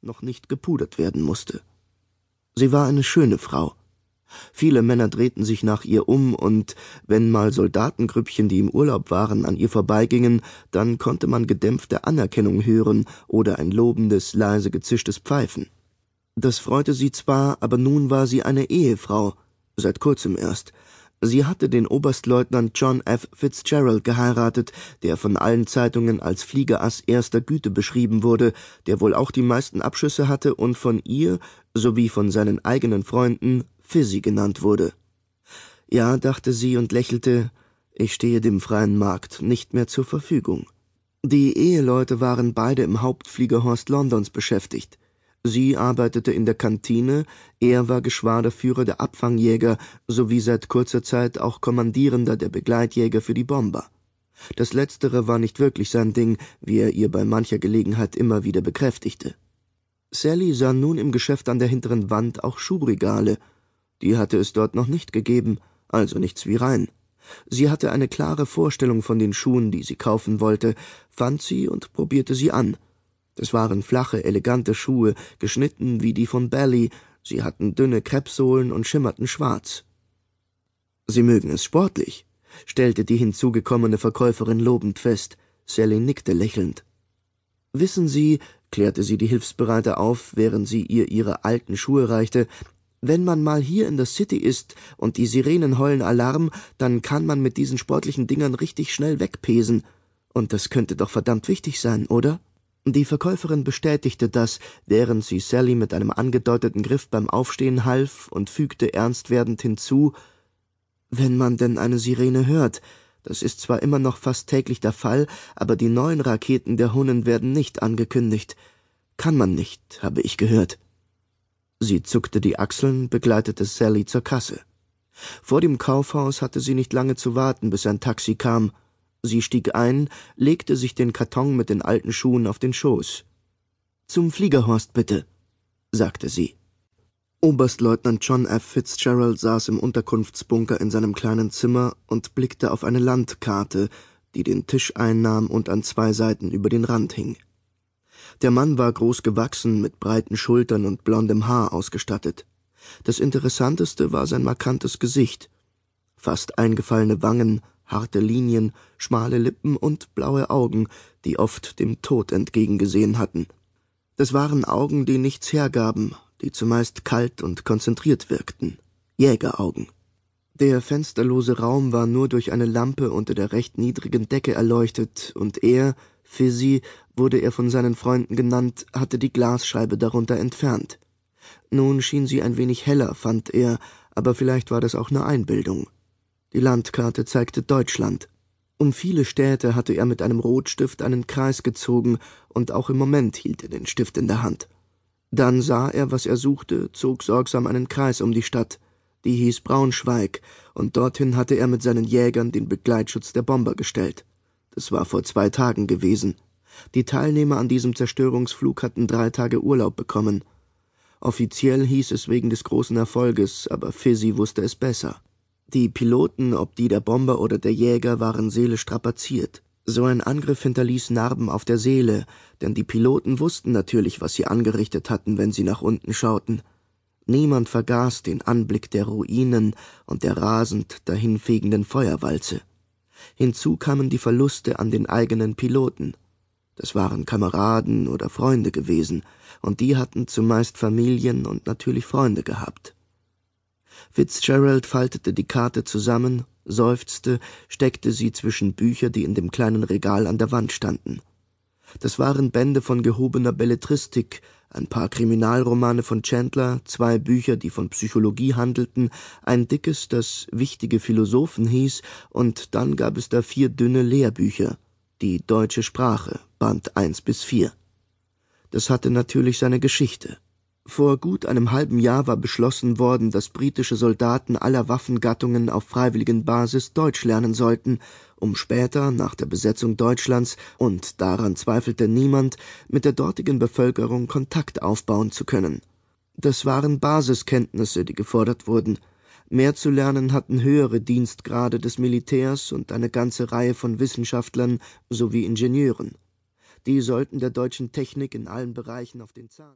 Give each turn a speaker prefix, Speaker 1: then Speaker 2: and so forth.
Speaker 1: noch nicht gepudert werden musste. Sie war eine schöne Frau. Viele Männer drehten sich nach ihr um, und wenn mal Soldatengrüppchen, die im Urlaub waren, an ihr vorbeigingen, dann konnte man gedämpfte Anerkennung hören oder ein lobendes, leise gezischtes Pfeifen. Das freute sie zwar, aber nun war sie eine Ehefrau, seit kurzem erst, Sie hatte den Oberstleutnant John F. Fitzgerald geheiratet, der von allen Zeitungen als Fliegerass erster Güte beschrieben wurde, der wohl auch die meisten Abschüsse hatte und von ihr sowie von seinen eigenen Freunden Fizzy genannt wurde. Ja, dachte sie und lächelte, ich stehe dem freien Markt nicht mehr zur Verfügung. Die Eheleute waren beide im Hauptfliegerhorst Londons beschäftigt. Sie arbeitete in der Kantine, er war Geschwaderführer der Abfangjäger sowie seit kurzer Zeit auch Kommandierender der Begleitjäger für die Bomber. Das letztere war nicht wirklich sein Ding, wie er ihr bei mancher Gelegenheit immer wieder bekräftigte. Sally sah nun im Geschäft an der hinteren Wand auch Schuhregale. Die hatte es dort noch nicht gegeben, also nichts wie rein. Sie hatte eine klare Vorstellung von den Schuhen, die sie kaufen wollte, fand sie und probierte sie an – es waren flache, elegante Schuhe, geschnitten wie die von Bally, sie hatten dünne Kreppsohlen und schimmerten schwarz. Sie mögen es sportlich, stellte die hinzugekommene Verkäuferin lobend fest. Sally nickte lächelnd. Wissen Sie, klärte sie die Hilfsbereite auf, während sie ihr ihre alten Schuhe reichte, wenn man mal hier in der City ist und die Sirenen heulen Alarm, dann kann man mit diesen sportlichen Dingern richtig schnell wegpesen. Und das könnte doch verdammt wichtig sein, oder? Die Verkäuferin bestätigte das, während sie Sally mit einem angedeuteten Griff beim Aufstehen half und fügte ernst werdend hinzu Wenn man denn eine Sirene hört, das ist zwar immer noch fast täglich der Fall, aber die neuen Raketen der Hunnen werden nicht angekündigt. Kann man nicht, habe ich gehört. Sie zuckte die Achseln, begleitete Sally zur Kasse. Vor dem Kaufhaus hatte sie nicht lange zu warten, bis ein Taxi kam. Sie stieg ein, legte sich den Karton mit den alten Schuhen auf den Schoß. Zum Fliegerhorst bitte, sagte sie. Oberstleutnant John F. Fitzgerald saß im Unterkunftsbunker in seinem kleinen Zimmer und blickte auf eine Landkarte, die den Tisch einnahm und an zwei Seiten über den Rand hing. Der Mann war groß gewachsen, mit breiten Schultern und blondem Haar ausgestattet. Das Interessanteste war sein markantes Gesicht. Fast eingefallene Wangen, harte Linien, schmale Lippen und blaue Augen, die oft dem Tod entgegengesehen hatten. Das waren Augen, die nichts hergaben, die zumeist kalt und konzentriert wirkten. Jägeraugen. Der fensterlose Raum war nur durch eine Lampe unter der recht niedrigen Decke erleuchtet, und er, Fizzy, wurde er von seinen Freunden genannt, hatte die Glasscheibe darunter entfernt. Nun schien sie ein wenig heller, fand er, aber vielleicht war das auch nur Einbildung. Die Landkarte zeigte Deutschland. Um viele Städte hatte er mit einem Rotstift einen Kreis gezogen, und auch im Moment hielt er den Stift in der Hand. Dann sah er, was er suchte, zog sorgsam einen Kreis um die Stadt. Die hieß Braunschweig, und dorthin hatte er mit seinen Jägern den Begleitschutz der Bomber gestellt. Das war vor zwei Tagen gewesen. Die Teilnehmer an diesem Zerstörungsflug hatten drei Tage Urlaub bekommen. Offiziell hieß es wegen des großen Erfolges, aber Fizzy wusste es besser. Die Piloten, ob die der Bomber oder der Jäger, waren seelisch strapaziert. So ein Angriff hinterließ Narben auf der Seele, denn die Piloten wussten natürlich, was sie angerichtet hatten, wenn sie nach unten schauten. Niemand vergaß den Anblick der Ruinen und der rasend dahinfegenden Feuerwalze. Hinzu kamen die Verluste an den eigenen Piloten. Das waren Kameraden oder Freunde gewesen, und die hatten zumeist Familien und natürlich Freunde gehabt. Fitzgerald faltete die Karte zusammen, seufzte, steckte sie zwischen Bücher, die in dem kleinen Regal an der Wand standen. Das waren Bände von gehobener Belletristik, ein paar Kriminalromane von Chandler, zwei Bücher, die von Psychologie handelten, ein dickes, das wichtige Philosophen hieß, und dann gab es da vier dünne Lehrbücher, die deutsche Sprache, Band eins bis vier. Das hatte natürlich seine Geschichte. Vor gut einem halben Jahr war beschlossen worden, dass britische Soldaten aller Waffengattungen auf freiwilligen Basis Deutsch lernen sollten, um später, nach der Besetzung Deutschlands, und daran zweifelte niemand, mit der dortigen Bevölkerung Kontakt aufbauen zu können. Das waren Basiskenntnisse, die gefordert wurden. Mehr zu lernen hatten höhere Dienstgrade des Militärs und eine ganze Reihe von Wissenschaftlern sowie Ingenieuren. Die sollten der deutschen Technik in allen Bereichen auf den Zahn